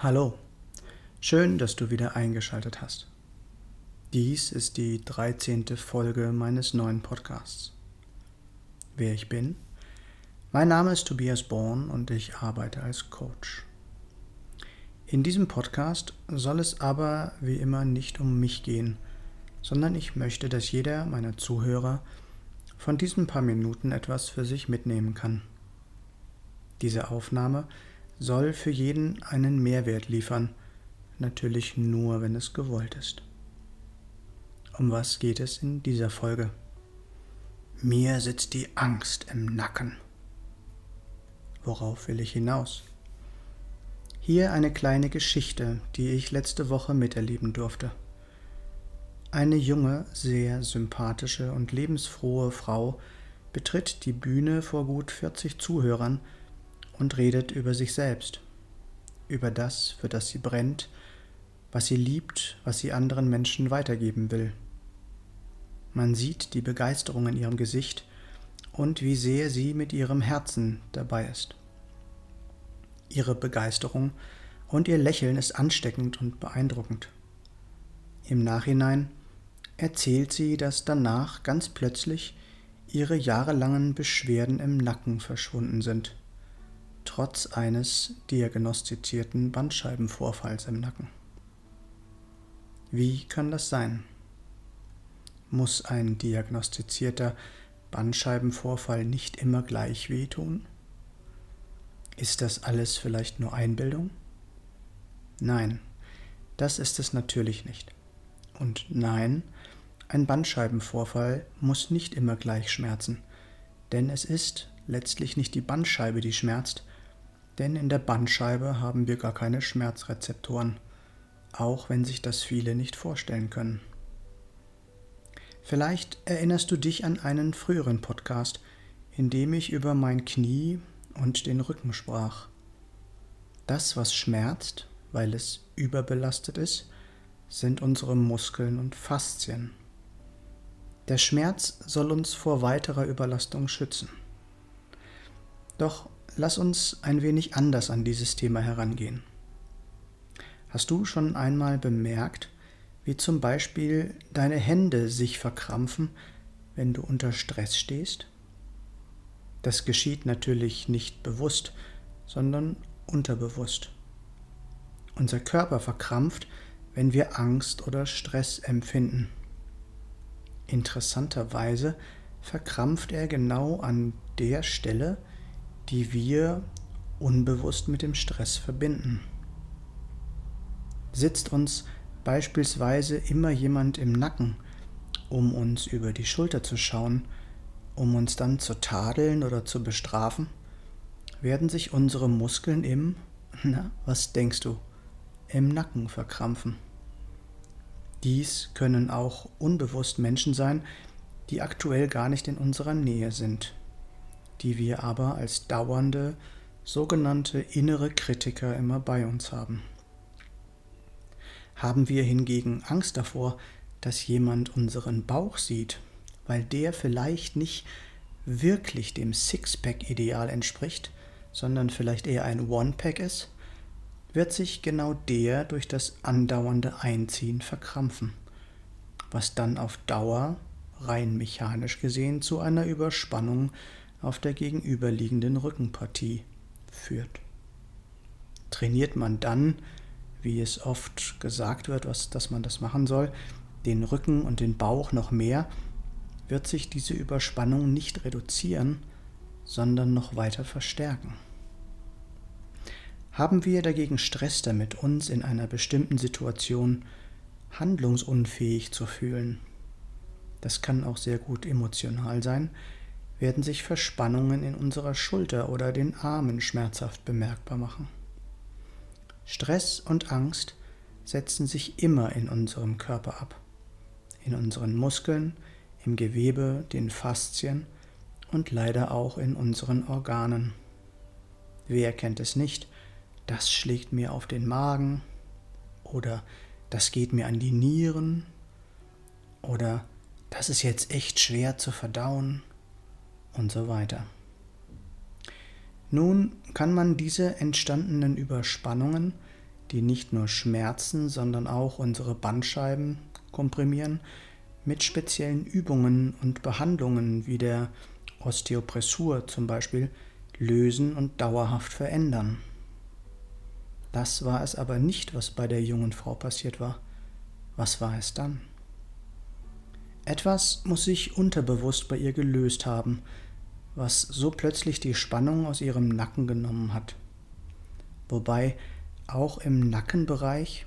Hallo, schön, dass du wieder eingeschaltet hast. Dies ist die 13. Folge meines neuen Podcasts. Wer ich bin? Mein Name ist Tobias Born und ich arbeite als Coach. In diesem Podcast soll es aber wie immer nicht um mich gehen, sondern ich möchte, dass jeder meiner Zuhörer von diesen paar Minuten etwas für sich mitnehmen kann. Diese Aufnahme soll für jeden einen Mehrwert liefern, natürlich nur, wenn es gewollt ist. Um was geht es in dieser Folge? Mir sitzt die Angst im Nacken. Worauf will ich hinaus? Hier eine kleine Geschichte, die ich letzte Woche miterleben durfte. Eine junge, sehr sympathische und lebensfrohe Frau betritt die Bühne vor gut 40 Zuhörern und redet über sich selbst, über das, für das sie brennt, was sie liebt, was sie anderen Menschen weitergeben will. Man sieht die Begeisterung in ihrem Gesicht und wie sehr sie mit ihrem Herzen dabei ist. Ihre Begeisterung und ihr Lächeln ist ansteckend und beeindruckend. Im Nachhinein erzählt sie, dass danach ganz plötzlich ihre jahrelangen Beschwerden im Nacken verschwunden sind trotz eines diagnostizierten Bandscheibenvorfalls im Nacken. Wie kann das sein? Muss ein diagnostizierter Bandscheibenvorfall nicht immer gleich wehtun? Ist das alles vielleicht nur Einbildung? Nein, das ist es natürlich nicht. Und nein, ein Bandscheibenvorfall muss nicht immer gleich schmerzen, denn es ist letztlich nicht die Bandscheibe, die schmerzt, denn in der Bandscheibe haben wir gar keine Schmerzrezeptoren, auch wenn sich das viele nicht vorstellen können. Vielleicht erinnerst du dich an einen früheren Podcast, in dem ich über mein Knie und den Rücken sprach. Das, was schmerzt, weil es überbelastet ist, sind unsere Muskeln und Faszien. Der Schmerz soll uns vor weiterer Überlastung schützen. Doch lass uns ein wenig anders an dieses Thema herangehen. Hast du schon einmal bemerkt, wie zum Beispiel deine Hände sich verkrampfen, wenn du unter Stress stehst? Das geschieht natürlich nicht bewusst, sondern unterbewusst. Unser Körper verkrampft, wenn wir Angst oder Stress empfinden. Interessanterweise verkrampft er genau an der Stelle, die wir unbewusst mit dem Stress verbinden. Sitzt uns beispielsweise immer jemand im Nacken, um uns über die Schulter zu schauen, um uns dann zu tadeln oder zu bestrafen, werden sich unsere Muskeln im, na, was denkst du, im Nacken verkrampfen. Dies können auch unbewusst Menschen sein, die aktuell gar nicht in unserer Nähe sind die wir aber als dauernde sogenannte innere Kritiker immer bei uns haben. Haben wir hingegen Angst davor, dass jemand unseren Bauch sieht, weil der vielleicht nicht wirklich dem Sixpack-Ideal entspricht, sondern vielleicht eher ein One-Pack ist, wird sich genau der durch das andauernde Einziehen verkrampfen, was dann auf Dauer rein mechanisch gesehen zu einer Überspannung auf der gegenüberliegenden Rückenpartie führt. Trainiert man dann, wie es oft gesagt wird, was, dass man das machen soll, den Rücken und den Bauch noch mehr, wird sich diese Überspannung nicht reduzieren, sondern noch weiter verstärken. Haben wir dagegen Stress damit, uns in einer bestimmten Situation handlungsunfähig zu fühlen, das kann auch sehr gut emotional sein, werden sich Verspannungen in unserer Schulter oder den Armen schmerzhaft bemerkbar machen. Stress und Angst setzen sich immer in unserem Körper ab, in unseren Muskeln, im Gewebe, den Faszien und leider auch in unseren Organen. Wer kennt es nicht? Das schlägt mir auf den Magen oder das geht mir an die Nieren oder das ist jetzt echt schwer zu verdauen und so weiter. Nun kann man diese entstandenen Überspannungen die nicht nur Schmerzen, sondern auch unsere Bandscheiben komprimieren, mit speziellen Übungen und Behandlungen wie der Osteopressur zum Beispiel lösen und dauerhaft verändern. Das war es aber nicht, was bei der jungen Frau passiert war. Was war es dann? Etwas muss sich unterbewusst bei ihr gelöst haben, was so plötzlich die Spannung aus ihrem Nacken genommen hat. Wobei auch im Nackenbereich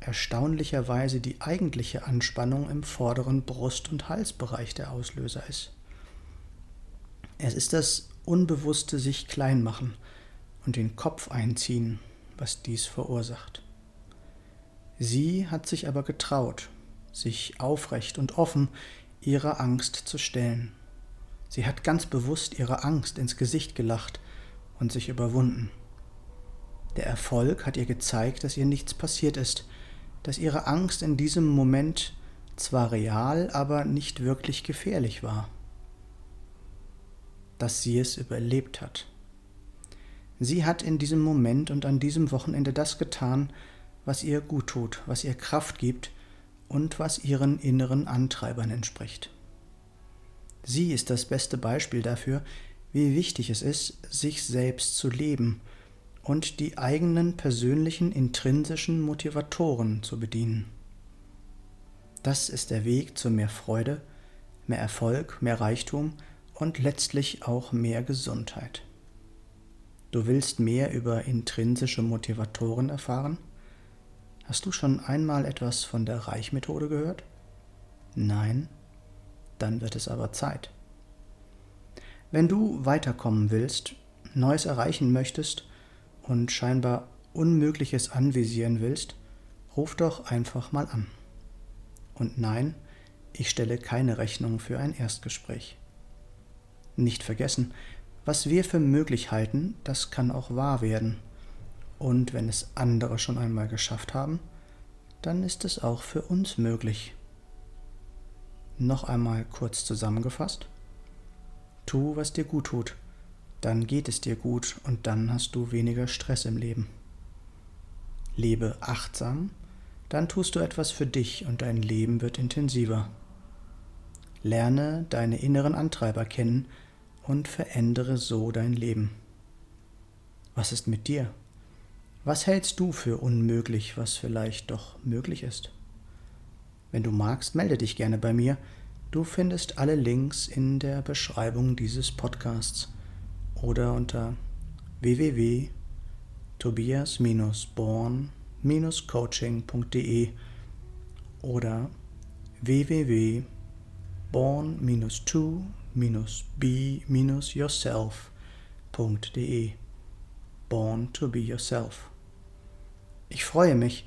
erstaunlicherweise die eigentliche Anspannung im vorderen Brust- und Halsbereich der Auslöser ist. Es ist das unbewusste sich klein machen und den Kopf einziehen, was dies verursacht. Sie hat sich aber getraut, sich aufrecht und offen ihrer Angst zu stellen. Sie hat ganz bewusst ihrer Angst ins Gesicht gelacht und sich überwunden. Der Erfolg hat ihr gezeigt, dass ihr nichts passiert ist, dass ihre Angst in diesem Moment zwar real, aber nicht wirklich gefährlich war. Dass sie es überlebt hat. Sie hat in diesem Moment und an diesem Wochenende das getan, was ihr gut tut, was ihr Kraft gibt und was ihren inneren Antreibern entspricht. Sie ist das beste Beispiel dafür, wie wichtig es ist, sich selbst zu leben und die eigenen persönlichen intrinsischen Motivatoren zu bedienen. Das ist der Weg zu mehr Freude, mehr Erfolg, mehr Reichtum und letztlich auch mehr Gesundheit. Du willst mehr über intrinsische Motivatoren erfahren? Hast du schon einmal etwas von der Reichmethode gehört? Nein? Dann wird es aber Zeit. Wenn du weiterkommen willst, Neues erreichen möchtest und scheinbar Unmögliches anvisieren willst, ruf doch einfach mal an. Und nein, ich stelle keine Rechnung für ein Erstgespräch. Nicht vergessen, was wir für möglich halten, das kann auch wahr werden. Und wenn es andere schon einmal geschafft haben, dann ist es auch für uns möglich. Noch einmal kurz zusammengefasst. Tu, was dir gut tut dann geht es dir gut und dann hast du weniger Stress im Leben. Lebe achtsam, dann tust du etwas für dich und dein Leben wird intensiver. Lerne deine inneren Antreiber kennen und verändere so dein Leben. Was ist mit dir? Was hältst du für unmöglich, was vielleicht doch möglich ist? Wenn du magst, melde dich gerne bei mir. Du findest alle Links in der Beschreibung dieses Podcasts oder unter www.tobias-born-coaching.de oder www.born-to-be-yourself.de Born to be yourself. Ich freue mich,